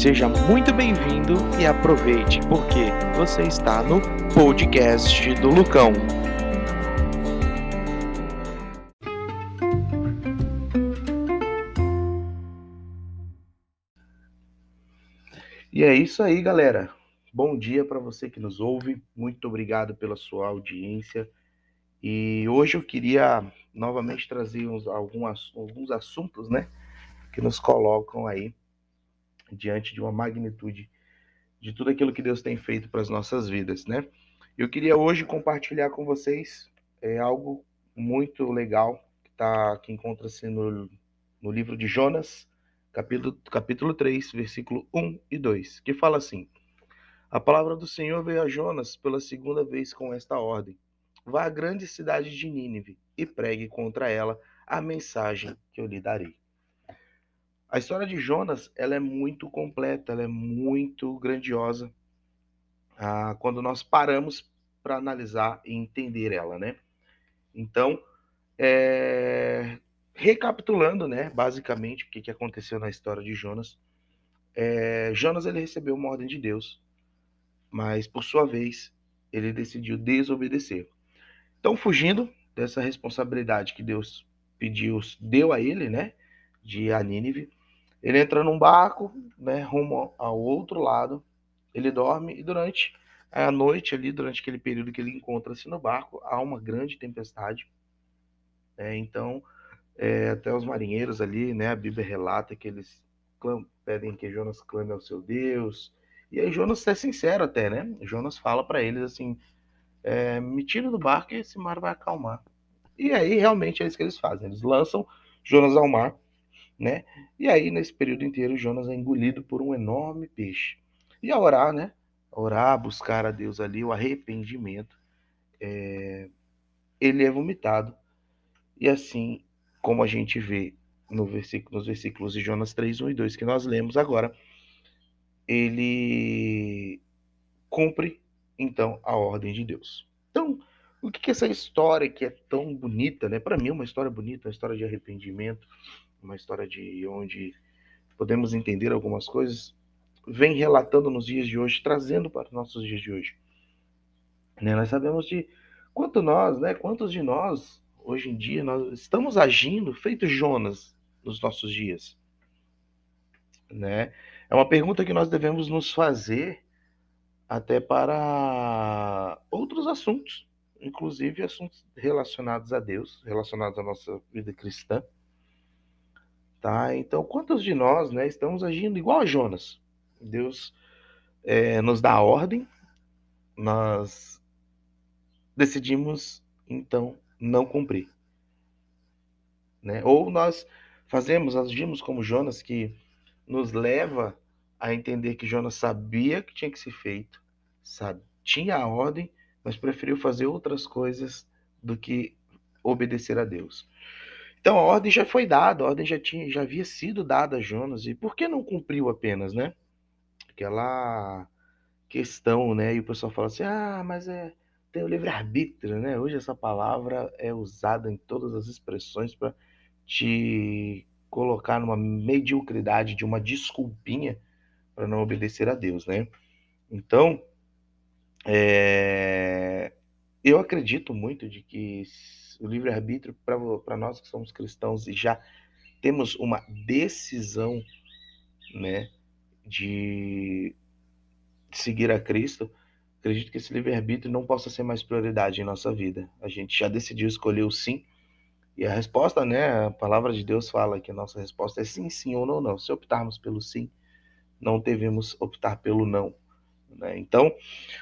Seja muito bem-vindo e aproveite, porque você está no podcast do Lucão. E é isso aí, galera. Bom dia para você que nos ouve. Muito obrigado pela sua audiência. E hoje eu queria novamente trazer uns, alguns, alguns assuntos, né, que nos colocam aí diante de uma magnitude de tudo aquilo que Deus tem feito para as nossas vidas, né? Eu queria hoje compartilhar com vocês é, algo muito legal que, tá, que encontra-se no, no livro de Jonas, capítulo, capítulo 3, versículo 1 e 2, que fala assim: A palavra do Senhor veio a Jonas pela segunda vez com esta ordem: Vá à grande cidade de Nínive e pregue contra ela a mensagem que eu lhe darei. A história de Jonas ela é muito completa, ela é muito grandiosa ah, quando nós paramos para analisar e entender ela, né? Então, é... recapitulando, né, basicamente o que, que aconteceu na história de Jonas, é... Jonas ele recebeu uma ordem de Deus, mas por sua vez ele decidiu desobedecer. Então, fugindo dessa responsabilidade que Deus pediu, deu a ele, né, de a Nínive, ele entra num barco, né, rumo ao outro lado. Ele dorme e durante a noite ali, durante aquele período que ele encontra-se no barco, há uma grande tempestade. É, então, é, até os marinheiros ali, né, a Bíblia relata que eles pedem que Jonas clame ao seu Deus. E aí Jonas é sincero até, né? Jonas fala para eles assim: é, me tira do barco e esse mar vai acalmar. E aí realmente é isso que eles fazem. Eles lançam Jonas ao mar né? E aí, nesse período inteiro, Jonas é engolido por um enorme peixe. E a orar, né? Orar, buscar a Deus ali, o arrependimento, é... ele é vomitado. E assim, como a gente vê no versículo, nos versículos de Jonas 3, 1 e 2, que nós lemos agora, ele cumpre, então, a ordem de Deus. Então, o que é essa história que é tão bonita, né? Para mim é uma história bonita, uma história de arrependimento, uma história de onde podemos entender algumas coisas, vem relatando nos dias de hoje, trazendo para os nossos dias de hoje. Né? Nós sabemos de quanto nós, né, quantos de nós, hoje em dia, nós estamos agindo feito Jonas nos nossos dias. Né? É uma pergunta que nós devemos nos fazer até para outros assuntos, inclusive assuntos relacionados a Deus, relacionados à nossa vida cristã. Tá? Então, quantos de nós né, estamos agindo igual a Jonas? Deus é, nos dá ordem, nós decidimos, então, não cumprir. Né? Ou nós fazemos, agimos como Jonas, que nos leva a entender que Jonas sabia que tinha que ser feito, sabe? tinha a ordem, mas preferiu fazer outras coisas do que obedecer a Deus. Então a ordem já foi dada, a ordem já, tinha, já havia sido dada a Jonas, e por que não cumpriu apenas, né? Aquela questão, né? E o pessoal fala assim: ah, mas é, tem o livre-arbítrio, né? Hoje essa palavra é usada em todas as expressões para te colocar numa mediocridade de uma desculpinha para não obedecer a Deus, né? Então, é, eu acredito muito de que o livre-arbítrio, para nós que somos cristãos e já temos uma decisão né, de seguir a Cristo, acredito que esse livre-arbítrio não possa ser mais prioridade em nossa vida. A gente já decidiu escolher o sim, e a resposta, né, a palavra de Deus fala que a nossa resposta é sim, sim ou não, não. Se optarmos pelo sim, não devemos optar pelo não. Né? Então,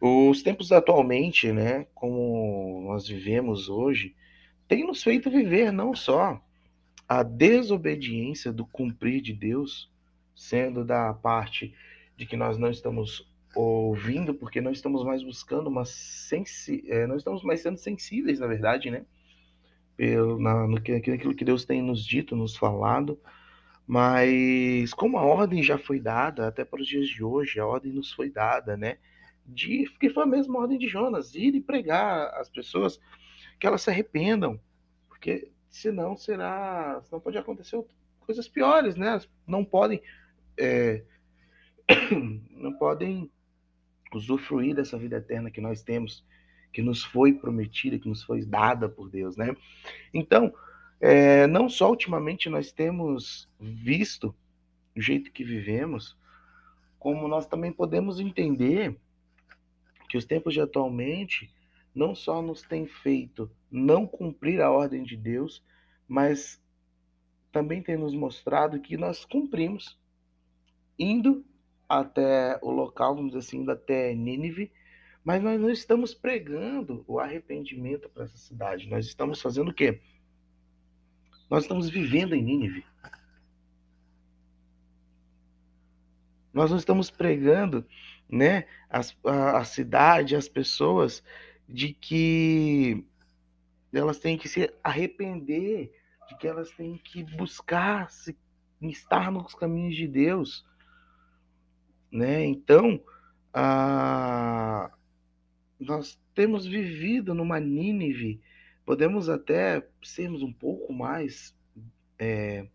os tempos atualmente, né, como nós vivemos hoje, tem nos feito viver não só a desobediência do cumprir de Deus, sendo da parte de que nós não estamos ouvindo, porque não estamos mais buscando uma sensi... É, não estamos mais sendo sensíveis, na verdade, né? Pelo, na, no que, aquilo que Deus tem nos dito, nos falado, mas como a ordem já foi dada, até para os dias de hoje, a ordem nos foi dada, né? De que foi a mesma ordem de Jonas, ir e pregar às pessoas que elas se arrependam, porque senão será, senão pode acontecer coisas piores, né? Não podem é, não podem usufruir dessa vida eterna que nós temos, que nos foi prometida, que nos foi dada por Deus, né? Então, é, não só ultimamente nós temos visto o jeito que vivemos, como nós também podemos entender que os tempos de atualmente não só nos têm feito não cumprir a ordem de Deus, mas também tem nos mostrado que nós cumprimos, indo até o local, vamos dizer assim, indo até Nínive, mas nós não estamos pregando o arrependimento para essa cidade. Nós estamos fazendo o quê? Nós estamos vivendo em Nínive. Nós não estamos pregando, né, a, a cidade, as pessoas, de que elas têm que se arrepender, de que elas têm que buscar se, estar nos caminhos de Deus, né? Então, a, nós temos vivido numa Nínive, podemos até sermos um pouco mais é,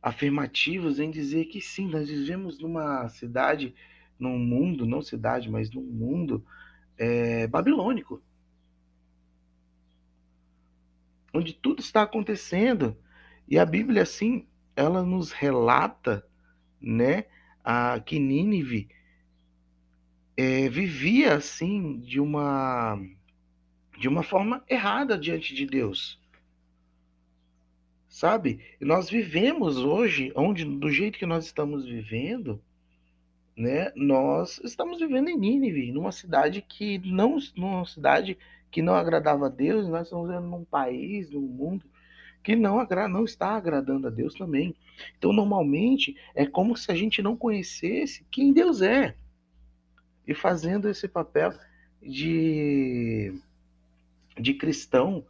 afirmativos em dizer que sim, nós vivemos numa cidade, num mundo, não cidade, mas num mundo é, babilônico, onde tudo está acontecendo e a Bíblia assim ela nos relata, né, a que Nínive é, vivia assim de uma de uma forma errada diante de Deus. Sabe? Nós vivemos hoje, onde do jeito que nós estamos vivendo, né? Nós estamos vivendo em Nínive, numa cidade que não, numa cidade que não agradava a Deus. Nós estamos vivendo num país, num mundo que não agrada, não está agradando a Deus também. Então, normalmente é como se a gente não conhecesse quem Deus é e fazendo esse papel de de cristão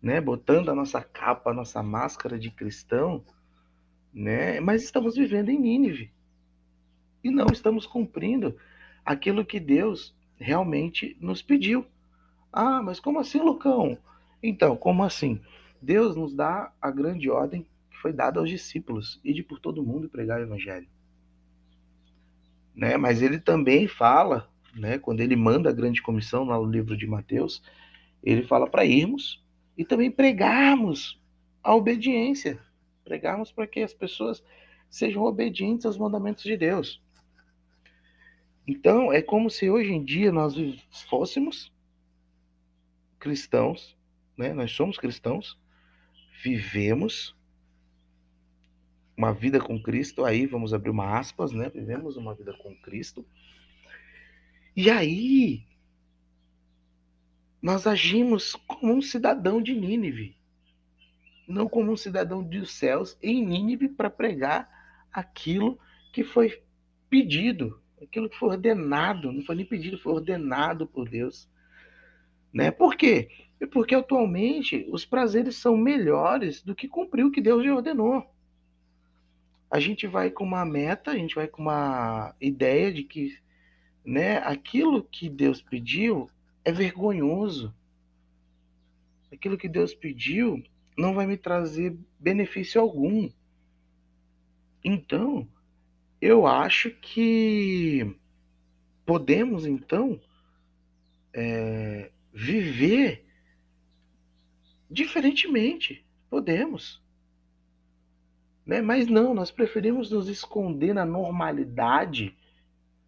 né, botando a nossa capa, a nossa máscara de cristão, né, mas estamos vivendo em Nínive. E não estamos cumprindo aquilo que Deus realmente nos pediu. Ah, mas como assim, Lucão? Então, como assim? Deus nos dá a grande ordem que foi dada aos discípulos, de por todo mundo pregar o evangelho. Né? Mas ele também fala, né, quando ele manda a grande comissão no livro de Mateus, ele fala para irmos e também pregarmos a obediência. Pregarmos para que as pessoas sejam obedientes aos mandamentos de Deus. Então, é como se hoje em dia nós fôssemos cristãos, né? Nós somos cristãos, vivemos uma vida com Cristo, aí vamos abrir uma aspas, né? Vivemos uma vida com Cristo. E aí nós agimos como um cidadão de Nínive, não como um cidadão dos céus em Nínive para pregar aquilo que foi pedido, aquilo que foi ordenado, não foi nem pedido, foi ordenado por Deus. Né? Por quê? Porque atualmente os prazeres são melhores do que cumprir o que Deus já ordenou. A gente vai com uma meta, a gente vai com uma ideia de que né, aquilo que Deus pediu é vergonhoso. Aquilo que Deus pediu não vai me trazer benefício algum. Então, eu acho que podemos, então, é, viver diferentemente. Podemos. Né? Mas não, nós preferimos nos esconder na normalidade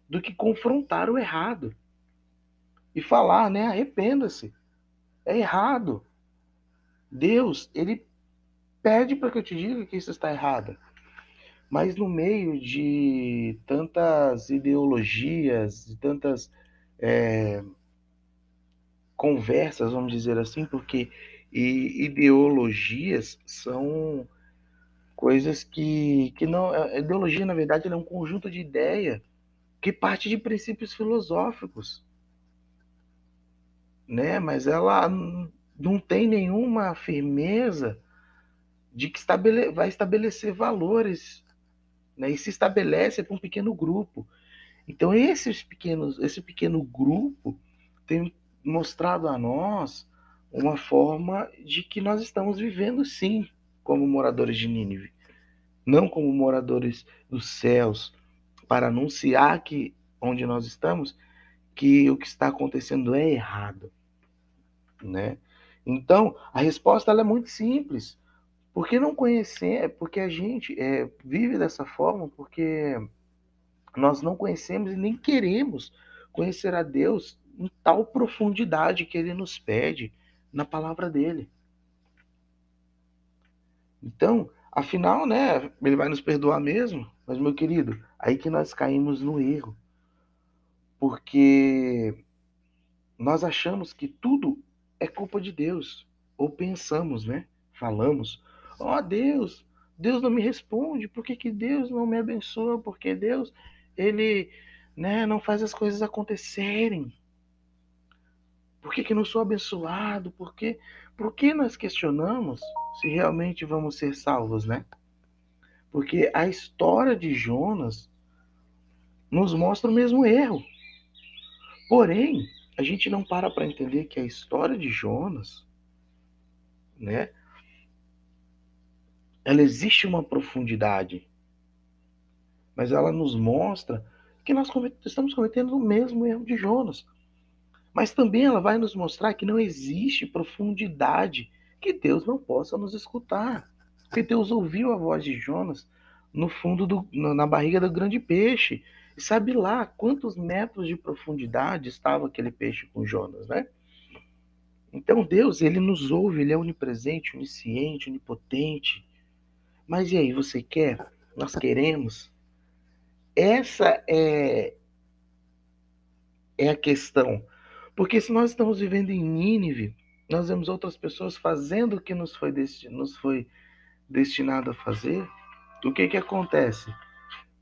do que confrontar o errado e falar, né? Arrependa-se. É errado. Deus, ele pede para que eu te diga que isso está errado. Mas no meio de tantas ideologias, de tantas é, conversas, vamos dizer assim, porque ideologias são coisas que, que não. A ideologia, na verdade, é um conjunto de ideia que parte de princípios filosóficos né? Mas ela não tem nenhuma firmeza de que estabele vai estabelecer valores, né? E se estabelece para um pequeno grupo. Então esses pequenos, esse pequeno grupo tem mostrado a nós uma forma de que nós estamos vivendo sim como moradores de Nínive, não como moradores dos céus, para anunciar que onde nós estamos que o que está acontecendo é errado, né? Então, a resposta é muito simples. Porque não conhecer, porque a gente é, vive dessa forma, porque nós não conhecemos e nem queremos conhecer a Deus em tal profundidade que Ele nos pede na palavra dele. Então, afinal, né, Ele vai nos perdoar mesmo, mas meu querido, aí que nós caímos no erro, porque nós achamos que tudo é culpa de Deus, ou pensamos, né? Falamos, ó oh, Deus, Deus não me responde, por que, que Deus não me abençoa? Porque Deus, ele né, não faz as coisas acontecerem. Por que, que não sou abençoado? Por que, por que nós questionamos se realmente vamos ser salvos, né? Porque a história de Jonas nos mostra o mesmo erro. Porém, a gente não para para entender que a história de Jonas, né? Ela existe uma profundidade, mas ela nos mostra que nós estamos cometendo o mesmo erro de Jonas. Mas também ela vai nos mostrar que não existe profundidade que Deus não possa nos escutar. Porque Deus ouviu a voz de Jonas no fundo do, na barriga do grande peixe. E sabe lá quantos metros de profundidade estava aquele peixe com Jonas, né? Então Deus, ele nos ouve, ele é onipresente, onisciente, onipotente. Mas e aí, você quer? Nós queremos. Essa é é a questão. Porque se nós estamos vivendo em Nínive, nós vemos outras pessoas fazendo o que nos foi, nos foi destinado a fazer, o que que acontece?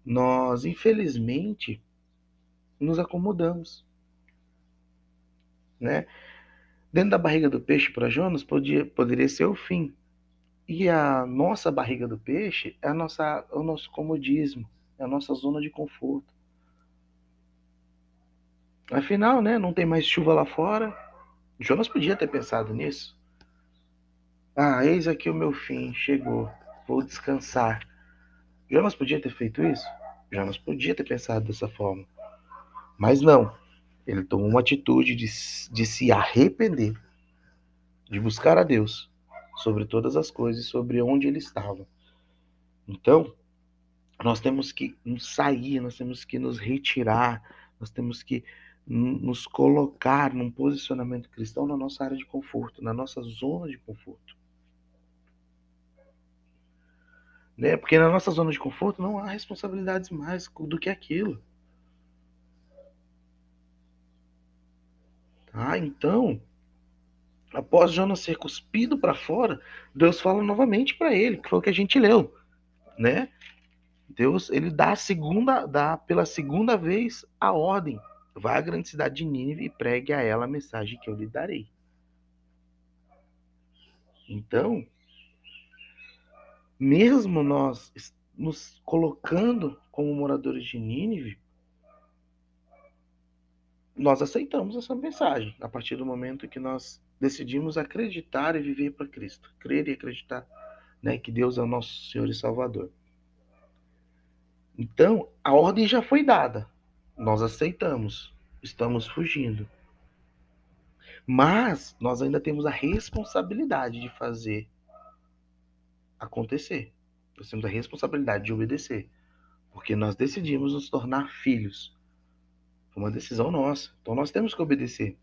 nós, infelizmente, nos acomodamos. Né? Dentro da barriga do peixe para Jonas podia, poderia ser o fim. E a nossa barriga do peixe é a nossa, o nosso comodismo, é a nossa zona de conforto. Afinal, né, não tem mais chuva lá fora. Jonas podia ter pensado nisso. Ah, eis aqui o meu fim, chegou. Vou descansar. Jonas podia ter feito isso? Jonas podia ter pensado dessa forma. Mas não. Ele tomou uma atitude de, de se arrepender, de buscar a Deus sobre todas as coisas, sobre onde ele estava. Então, nós temos que sair, nós temos que nos retirar, nós temos que nos colocar num posicionamento cristão na nossa área de conforto, na nossa zona de conforto. Né? Porque na nossa zona de conforto não há responsabilidades mais do que aquilo. Tá? Então, após Jonas ser cuspido para fora, Deus fala novamente para ele, que foi o que a gente leu, né? Deus, ele dá segunda, dá pela segunda vez a ordem. Vá à grande cidade de Nínive e pregue a ela a mensagem que eu lhe darei. Então, mesmo nós nos colocando como moradores de Nínive, nós aceitamos essa mensagem a partir do momento que nós decidimos acreditar e viver para Cristo, crer e acreditar né, que Deus é o nosso Senhor e Salvador. Então, a ordem já foi dada, nós aceitamos, estamos fugindo. Mas nós ainda temos a responsabilidade de fazer acontecer. Nós temos a responsabilidade de obedecer. Porque nós decidimos nos tornar filhos. Foi uma decisão nossa. Então nós temos que obedecer.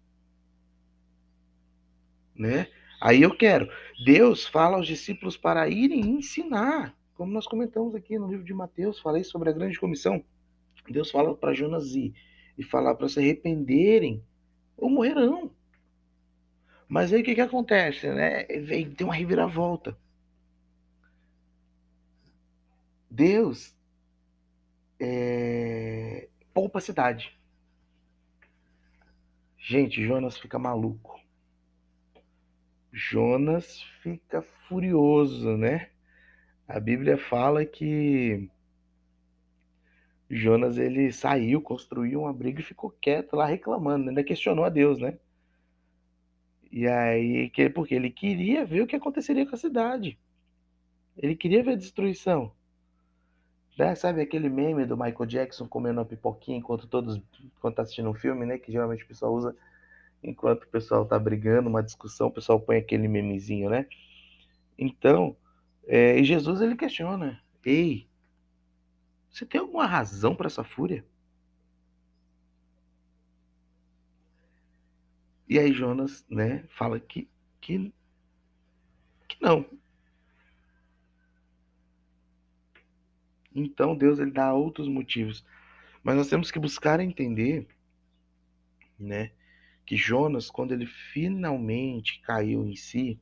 Né? Aí eu quero. Deus fala aos discípulos para irem ensinar. Como nós comentamos aqui no livro de Mateus, falei sobre a grande comissão. Deus fala para Jonas ir e falar para se arrependerem ou morrerão. Mas aí o que, que acontece? Né? Vem, tem uma reviravolta. Deus é, poupa a cidade. Gente, Jonas fica maluco. Jonas fica furioso, né? A Bíblia fala que Jonas ele saiu, construiu um abrigo e ficou quieto lá reclamando, ainda questionou a Deus, né? E aí, porque ele queria ver o que aconteceria com a cidade. Ele queria ver a destruição. Né? Sabe aquele meme do Michael Jackson comendo uma pipoquinha enquanto todos enquanto tá assistindo um filme, né? Que geralmente o pessoal usa enquanto o pessoal tá brigando, uma discussão, o pessoal põe aquele memezinho, né? Então, é, e Jesus ele questiona: Ei, você tem alguma razão para essa fúria? E aí Jonas, né, fala que, que, que não. Então Deus ele dá outros motivos. Mas nós temos que buscar entender, né, que Jonas, quando ele finalmente caiu em si,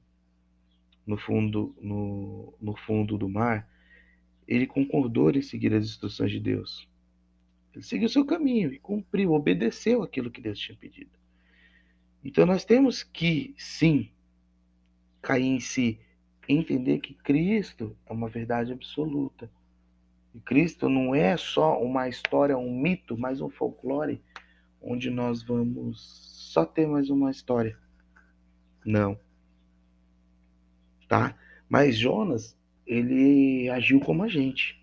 no fundo, no, no fundo do mar, ele concordou em seguir as instruções de Deus. Ele seguiu seu caminho e cumpriu, obedeceu aquilo que Deus tinha pedido. Então nós temos que, sim, cair em si, entender que Cristo é uma verdade absoluta. E Cristo não é só uma história, um mito, mas um folclore, onde nós vamos só ter mais uma história. Não. Tá? Mas Jonas, ele agiu como a gente.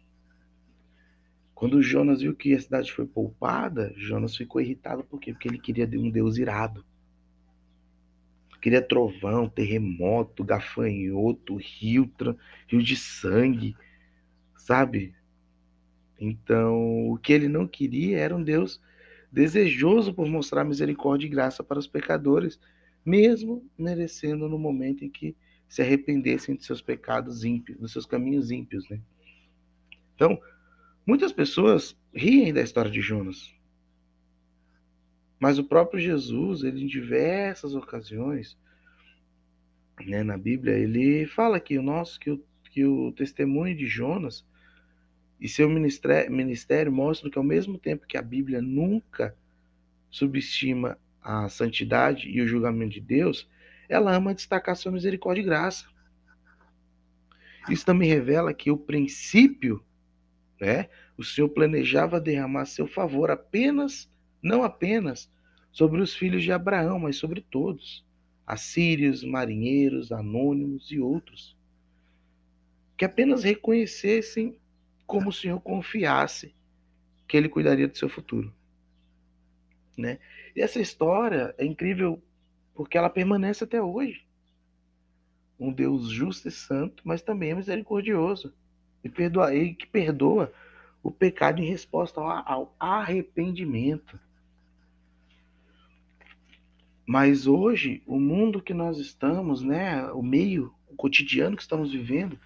Quando Jonas viu que a cidade foi poupada, Jonas ficou irritado por quê? Porque ele queria um Deus irado. Queria trovão, terremoto, gafanhoto, rio, rio de sangue, sabe? Então, o que ele não queria era um Deus desejoso por mostrar misericórdia e graça para os pecadores, mesmo merecendo no momento em que se arrependessem de seus pecados ímpios, dos seus caminhos ímpios, né? Então, muitas pessoas riem da história de Jonas. Mas o próprio Jesus, ele em diversas ocasiões, né, na Bíblia, ele fala que o nosso que o, que o testemunho de Jonas e seu ministério, ministério mostram que ao mesmo tempo que a Bíblia nunca subestima a santidade e o julgamento de Deus, ela ama destacar sua misericórdia e graça. Isso também revela que o princípio, né, o Senhor planejava derramar seu favor apenas não apenas sobre os filhos de Abraão, mas sobre todos, assírios, marinheiros, anônimos e outros, que apenas reconhecessem como o Senhor confiasse que ele cuidaria do seu futuro. Né? E essa história é incrível porque ela permanece até hoje. Um Deus justo e santo, mas também misericordioso e, perdoa, e que perdoa o pecado em resposta ao arrependimento. Mas hoje, o mundo que nós estamos, né, o meio, o cotidiano que estamos vivendo,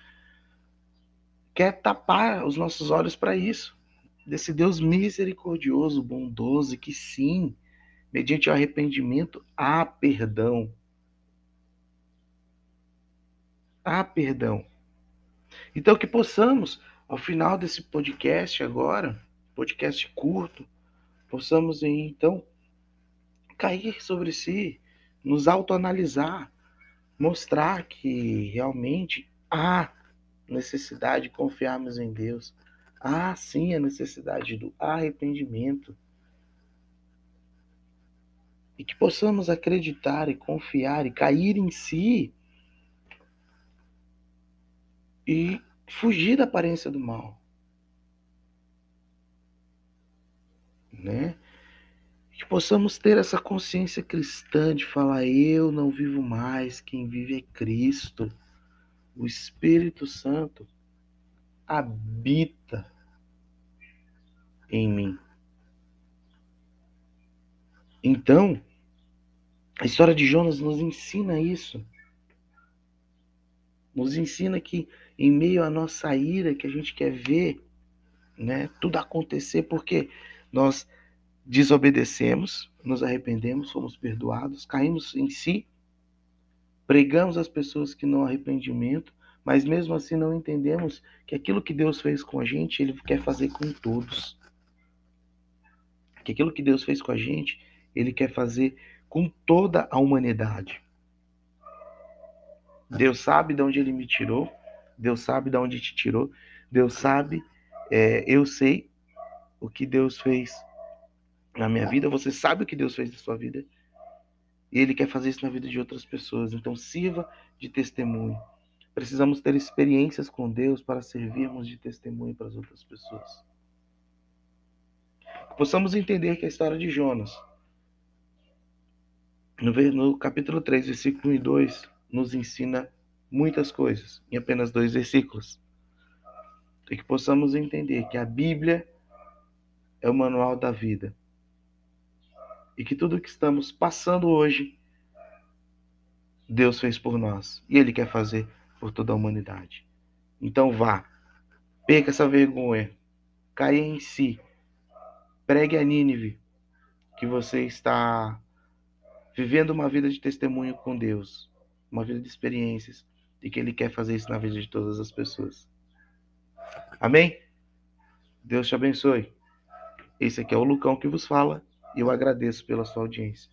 quer tapar os nossos olhos para isso. Desse Deus misericordioso, bondoso, que sim, mediante o arrependimento, há perdão. Há perdão. Então, que possamos, ao final desse podcast agora, podcast curto, possamos então cair sobre si, nos autoanalisar, mostrar que realmente há necessidade de confiarmos em Deus. Há sim a necessidade do arrependimento. E que possamos acreditar e confiar e cair em si e fugir da aparência do mal. Né? que possamos ter essa consciência cristã de falar: eu não vivo mais, quem vive é Cristo. O Espírito Santo habita em mim. Então, a história de Jonas nos ensina isso. Nos ensina que em meio à nossa ira, que a gente quer ver, né, tudo acontecer porque nós desobedecemos, nos arrependemos, fomos perdoados, caímos em si, pregamos às pessoas que não arrependimento, mas mesmo assim não entendemos que aquilo que Deus fez com a gente, Ele quer fazer com todos. Que aquilo que Deus fez com a gente, Ele quer fazer com toda a humanidade. Deus sabe de onde Ele me tirou, Deus sabe de onde te tirou, Deus sabe, é, eu sei o que Deus fez na minha vida, você sabe o que Deus fez na sua vida. E Ele quer fazer isso na vida de outras pessoas. Então, sirva de testemunho. Precisamos ter experiências com Deus para servirmos de testemunho para as outras pessoas. Possamos entender que a história de Jonas, no, capítulo 3, versículo 1 e 2, nos ensina muitas coisas em apenas dois versículos. E que possamos entender que a Bíblia é o manual da vida. E que tudo que estamos passando hoje, Deus fez por nós. E Ele quer fazer por toda a humanidade. Então vá, perca essa vergonha, caia em si, pregue a Nínive que você está vivendo uma vida de testemunho com Deus, uma vida de experiências, e que Ele quer fazer isso na vida de todas as pessoas. Amém? Deus te abençoe. Esse aqui é o Lucão que vos fala e eu agradeço pela sua audiência.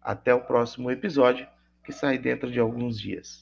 Até o próximo episódio, que sai dentro de alguns dias.